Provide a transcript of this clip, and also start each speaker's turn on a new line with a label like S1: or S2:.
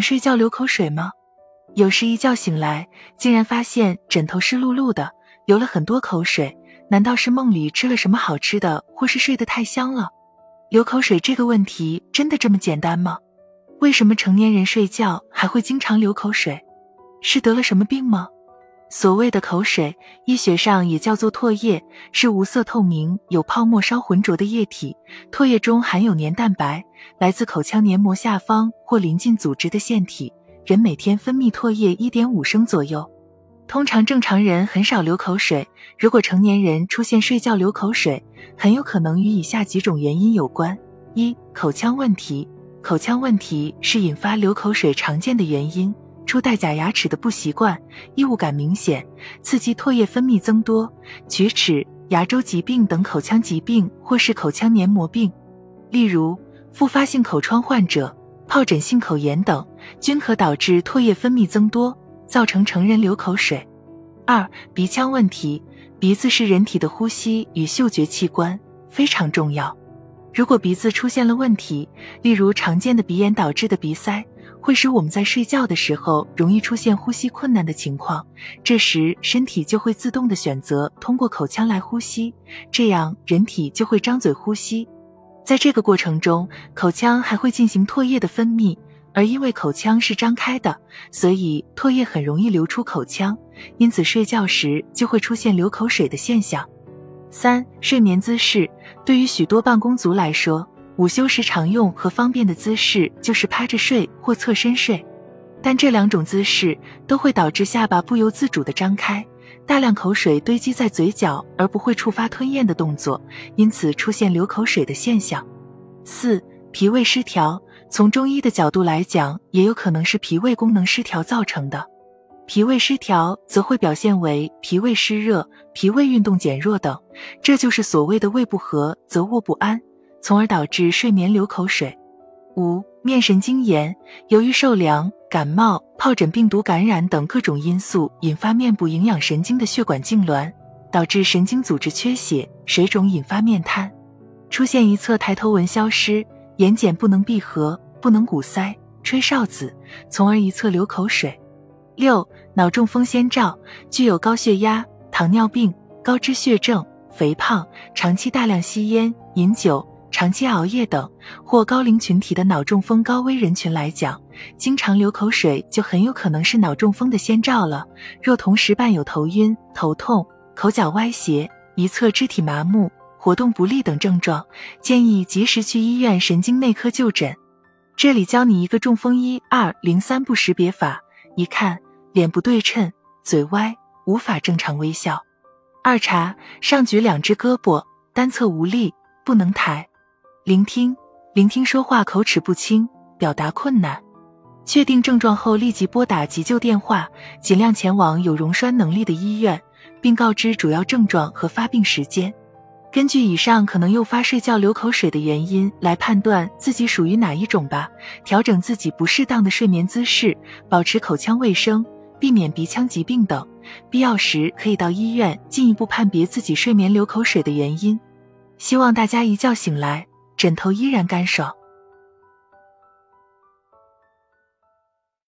S1: 睡觉流口水吗？有时一觉醒来，竟然发现枕头湿漉漉的，流了很多口水。难道是梦里吃了什么好吃的，或是睡得太香了？流口水这个问题真的这么简单吗？为什么成年人睡觉还会经常流口水？是得了什么病吗？所谓的口水，医学上也叫做唾液，是无色透明、有泡沫稍浑浊的液体。唾液中含有黏蛋白，来自口腔黏膜下方或临近组织的腺体。人每天分泌唾液一点五升左右。通常正常人很少流口水，如果成年人出现睡觉流口水，很有可能与以下几种原因有关：一、口腔问题。口腔问题是引发流口水常见的原因。出戴假牙齿的不习惯，异物感明显，刺激唾液分泌增多；龋齿、牙周疾病等口腔疾病，或是口腔黏膜病，例如复发性口疮患者、疱疹性口炎等，均可导致唾液分泌增多，造成成人流口水。二、鼻腔问题，鼻子是人体的呼吸与嗅觉器官，非常重要。如果鼻子出现了问题，例如常见的鼻炎导致的鼻塞。会使我们在睡觉的时候容易出现呼吸困难的情况，这时身体就会自动的选择通过口腔来呼吸，这样人体就会张嘴呼吸。在这个过程中，口腔还会进行唾液的分泌，而因为口腔是张开的，所以唾液很容易流出口腔，因此睡觉时就会出现流口水的现象。三、睡眠姿势对于许多办公族来说。午休时常用和方便的姿势就是趴着睡或侧身睡，但这两种姿势都会导致下巴不由自主的张开，大量口水堆积在嘴角，而不会触发吞咽的动作，因此出现流口水的现象。四、脾胃失调，从中医的角度来讲，也有可能是脾胃功能失调造成的。脾胃失调则会表现为脾胃湿热、脾胃运动减弱等，这就是所谓的胃不和则卧不安。从而导致睡眠流口水。五、面神经炎，由于受凉、感冒、疱疹病毒感染等各种因素，引发面部营养神经的血管痉挛，导致神经组织缺血、水肿，引发面瘫，出现一侧抬头纹消失、眼睑不能闭合、不能鼓腮、吹哨子，从而一侧流口水。六、脑中风先兆，具有高血压、糖尿病、高脂血症、肥胖、长期大量吸烟、饮酒。长期熬夜等或高龄群体的脑中风高危人群来讲，经常流口水就很有可能是脑中风的先兆了。若同时伴有头晕、头痛、口角歪斜、一侧肢体麻木、活动不利等症状，建议及时去医院神经内科就诊。这里教你一个中风一二零三步识别法：一看脸不对称、嘴歪，无法正常微笑；二查上举两只胳膊，单侧无力，不能抬。聆听，聆听说话口齿不清，表达困难。确定症状后，立即拨打急救电话，尽量前往有溶栓能力的医院，并告知主要症状和发病时间。根据以上可能诱发睡觉流口水的原因来判断自己属于哪一种吧。调整自己不适当的睡眠姿势，保持口腔卫生，避免鼻腔疾病等。必要时可以到医院进一步判别自己睡眠流口水的原因。希望大家一觉醒来。枕头依然干爽。